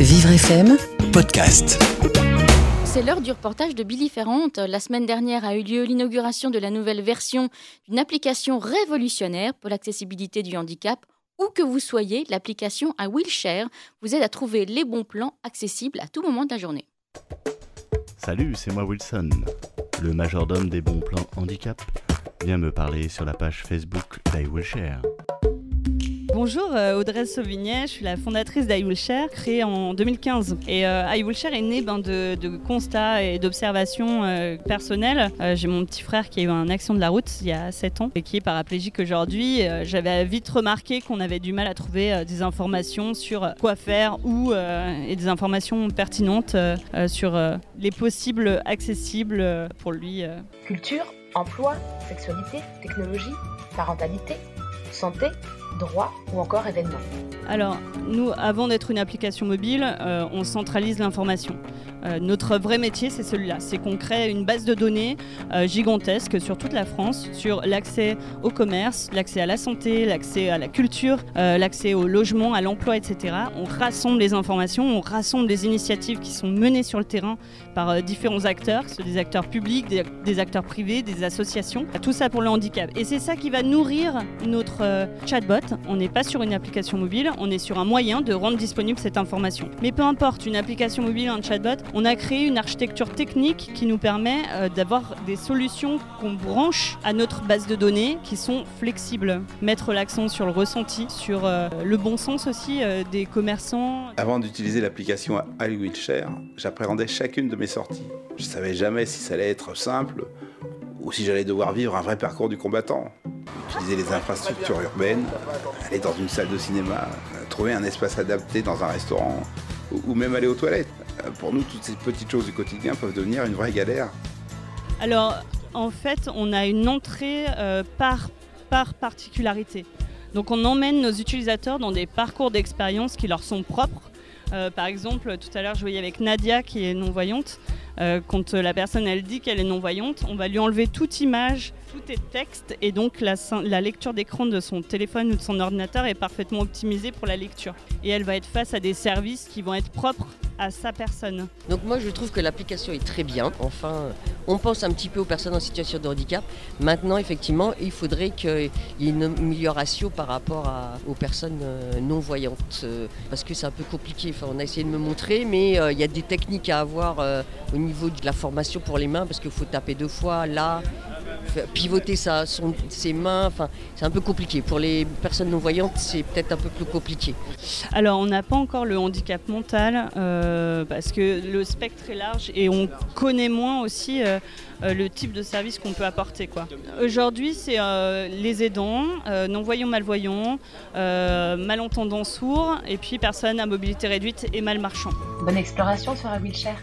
Vivre FM Podcast. C'est l'heure du reportage de Billy Ferrand. La semaine dernière a eu lieu l'inauguration de la nouvelle version d'une application révolutionnaire pour l'accessibilité du handicap. Où que vous soyez, l'application à Wheelshare vous aide à trouver les bons plans accessibles à tout moment de la journée. Salut, c'est moi Wilson, le majordome des bons plans handicap. Viens me parler sur la page Facebook d'iWillshare. Bonjour, euh, Audrey Sauvignet, je suis la fondatrice d'iWillshare, créée en 2015. Et euh, iWillshare est né ben, de, constats et d'observations euh, personnelles. Euh, j'ai mon petit frère qui a eu un accident de la route il y a 7 ans et qui est paraplégique aujourd'hui. J'avais vite remarqué qu'on avait du mal à trouver des informations sur quoi faire ou et des informations pertinentes sur les possibles accessibles pour lui. Culture, emploi, sexualité, technologie, parentalité, santé, droit ou encore événements. Alors, nous, avant d'être une application mobile, euh, on centralise l'information. Euh, notre vrai métier, c'est celui-là. C'est qu'on crée une base de données euh, gigantesque sur toute la France, sur l'accès au commerce, l'accès à la santé, l'accès à la culture, l'accès au logement, à l'emploi, etc. On rassemble les informations, on rassemble les initiatives qui sont menées sur le terrain par différents acteurs, des acteurs publics, des, acteurs privés, des associations. Tout ça pour le handicap. Et c'est ça qui va nourrir notre euh, On n'est pas sur une application mobile, on est sur un moyen de rendre disponible cette information. Mais peu importe, une application mobile, un chatbot, on a créé une architecture technique qui nous permet euh, d'avoir des solutions qu'on branche à notre base de données qui sont flexibles. Mettre l'accent sur le ressenti, sur euh, le bon sens aussi euh, des commerçants. Avant d'utiliser l'application iWillshare, j'appréhendais chacune de mes sorties. Je savais jamais si ça allait être simple ou si j'allais devoir vivre un vrai parcours du combattant. Utiliser les infrastructures urbaines, aller dans une salle de cinéma, trouver un espace adapté dans un restaurant ou même aller aux toilettes. Pour nous, toutes ces petites choses du quotidien peuvent devenir une vraie galère. Alors, en fait, on a une entrée euh, par, par particularité. Donc, on emmène nos utilisateurs dans des parcours d'expérience qui leur sont propres. Euh, par exemple, tout à l'heure, je voyais avec Nadia qui est non-voyante. Euh, quand la personne elle dit qu'elle est non-voyante, on va lui enlever toute image, tout est texte et donc la lecture d'écran de son téléphone ou de son ordinateur est parfaitement optimisée pour la lecture. Et elle va être face à des services qui vont être propres à sa personne. Donc moi je trouve que l'application est très bien. Enfin, on pense un petit peu aux personnes en situation de handicap. Maintenant, effectivement, il faudrait qu'il y ait une amélioration par rapport aux personnes euh, non-voyantes. Euh, parce que c'est un peu compliqué. Enfin, on a essayé de me montrer, mais euh, il y a des techniques à avoir au niveau de la formation pour les mains, parce qu'il faut taper deux fois là, pivoter sa, son, ses mains, enfin, c'est un peu compliqué. Pour les personnes non-voyantes, c'est peut-être un peu plus compliqué. Alors, on n'a pas encore le handicap mental, euh, parce que le spectre est large et on connaît moins aussi euh, euh, le type de service qu'on peut apporter. Aujourd'hui, c'est euh, les aidants, euh, non-voyants, malvoyants, malentendants sourds, et puis personnes à mobilité réduite et malmarchants. Bonne exploration sur la wheelchair.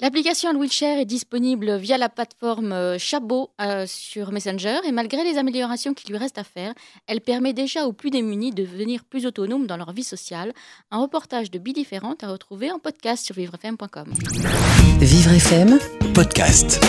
L'application Wheelshare est disponible via la plateforme Chabot euh, sur Messenger et malgré les améliorations qui lui restent à faire, elle permet déjà aux plus démunis de devenir plus autonomes dans leur vie sociale. Un reportage de Billy Ferrand à retrouver en podcast sur vivrefm.com. Vivre FM Podcast.